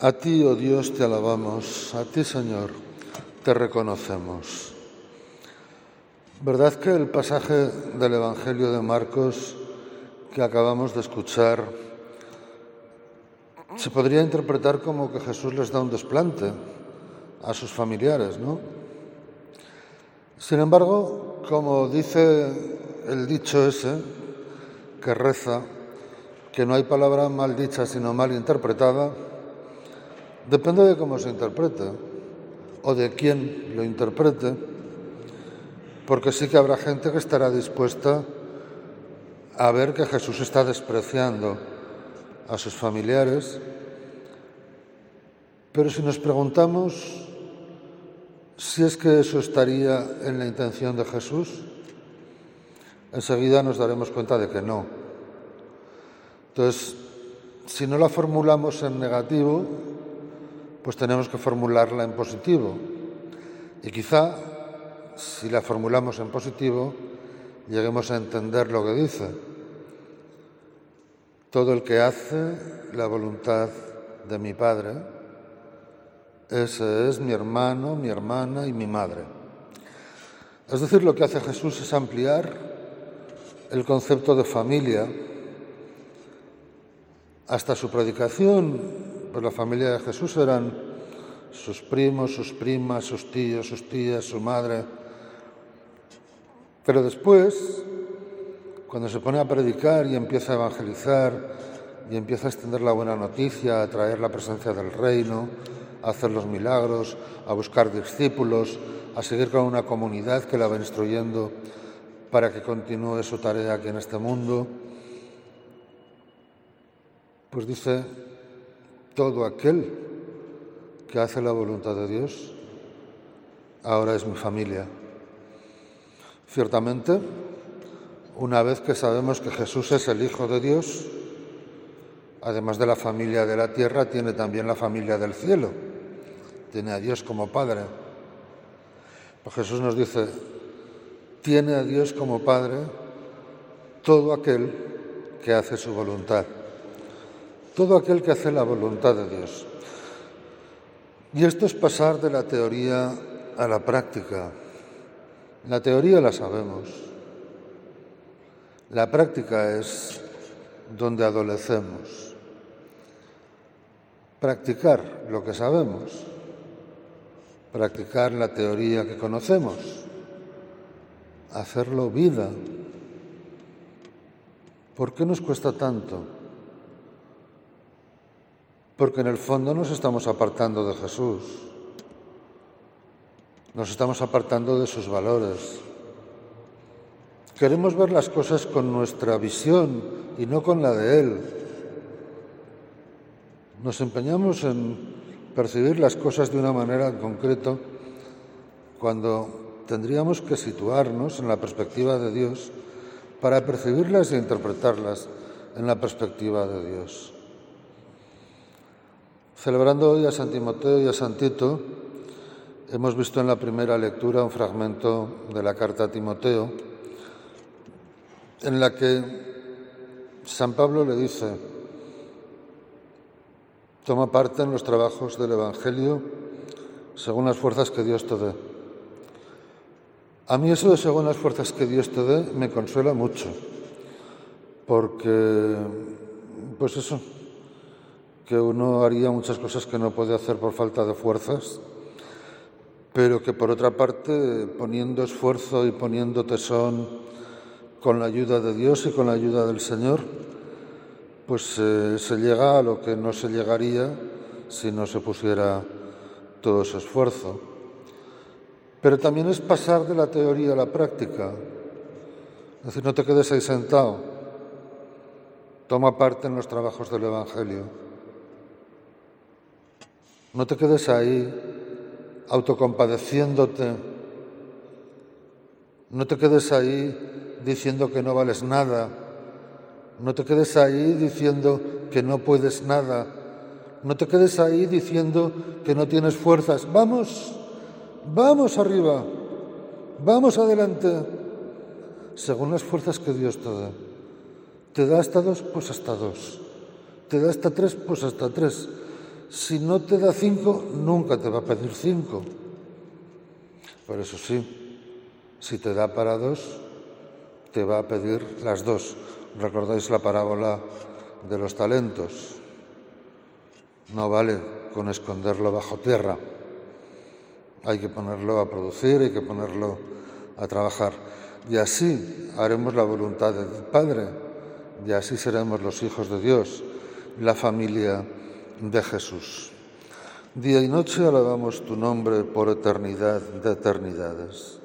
A ti, oh Dios, te alabamos, a ti, Señor, te reconocemos. ¿Verdad que el pasaje del Evangelio de Marcos que acabamos de escuchar se podría interpretar como que Jesús les da un desplante a sus familiares, ¿no? Sin embargo, como dice el dicho ese, que reza, que no hay palabra mal dicha sino mal interpretada, Depende de cómo se interprete o de quién lo interprete, porque sí que habrá gente que estará dispuesta a ver que Jesús está despreciando a sus familiares, pero si nos preguntamos si es que eso estaría en la intención de Jesús, enseguida nos daremos cuenta de que no. Entonces, si no la formulamos en negativo, pues tenemos que formularla en positivo. Y quizá, si la formulamos en positivo, lleguemos a entender lo que dice. Todo el que hace la voluntad de mi Padre, ese es mi hermano, mi hermana y mi madre. Es decir, lo que hace Jesús es ampliar el concepto de familia. Hasta su predicación pues la familia de Jesús eran sus primos, sus primas, sus tíos, sus tías, su madre. Pero después, cuando se pone a predicar y empieza a evangelizar y empieza a extender la buena noticia, a traer la presencia del reino, a hacer los milagros, a buscar discípulos, a seguir con una comunidad que la va instruyendo para que continúe su tarea aquí en este mundo, pues dice todo aquel que hace la voluntad de Dios ahora es mi familia. Ciertamente, una vez que sabemos que Jesús es el Hijo de Dios, además de la familia de la tierra, tiene también la familia del cielo. Tiene a Dios como Padre. Pues Jesús nos dice, tiene a Dios como Padre todo aquel que hace su voluntad todo aquel que hace la voluntad de Dios. Y esto es pasar de la teoría a la práctica. La teoría la sabemos. La práctica es donde adolecemos. Practicar lo que sabemos. Practicar la teoría que conocemos. Hacerlo vida. ¿Por qué nos cuesta tanto? Porque en el fondo nos estamos apartando de Jesús, nos estamos apartando de sus valores. Queremos ver las cosas con nuestra visión y no con la de Él. Nos empeñamos en percibir las cosas de una manera en concreto cuando tendríamos que situarnos en la perspectiva de Dios para percibirlas e interpretarlas en la perspectiva de Dios. Celebrando hoy a San Timoteo y a San Tito, hemos visto en la primera lectura un fragmento de la carta a Timoteo, en la que San Pablo le dice, toma parte en los trabajos del Evangelio según las fuerzas que Dios te dé. A mí eso de según las fuerzas que Dios te dé me consuela mucho, porque, pues eso, que uno haría muchas cosas que no puede hacer por falta de fuerzas, pero que por otra parte, poniendo esfuerzo y poniendo tesón con la ayuda de Dios y con la ayuda del Señor, pues eh, se llega a lo que no se llegaría si no se pusiera todo ese esfuerzo. Pero también es pasar de la teoría a la práctica. Es decir, no te quedes ahí sentado. Toma parte en los trabajos del Evangelio. No te quedes ahí autocompadeciéndote. No te quedes ahí diciendo que no vales nada. No te quedes ahí diciendo que no puedes nada. No te quedes ahí diciendo que no tienes fuerzas. Vamos, vamos arriba, vamos adelante, según las fuerzas que Dios te da. Te da hasta dos, pues hasta dos. Te da hasta tres, pues hasta tres Si no te da cinco, nunca te va a pedir cinco. Por eso sí, si te da para dos, te va a pedir las dos. ¿Recordáis la parábola de los talentos? No vale con esconderlo bajo tierra. Hay que ponerlo a producir, hay que ponerlo a trabajar. Y así haremos la voluntad del Padre, y así seremos los hijos de Dios, la familia de Jesús. Día y noche alabamos tu nombre por eternidad de eternidades.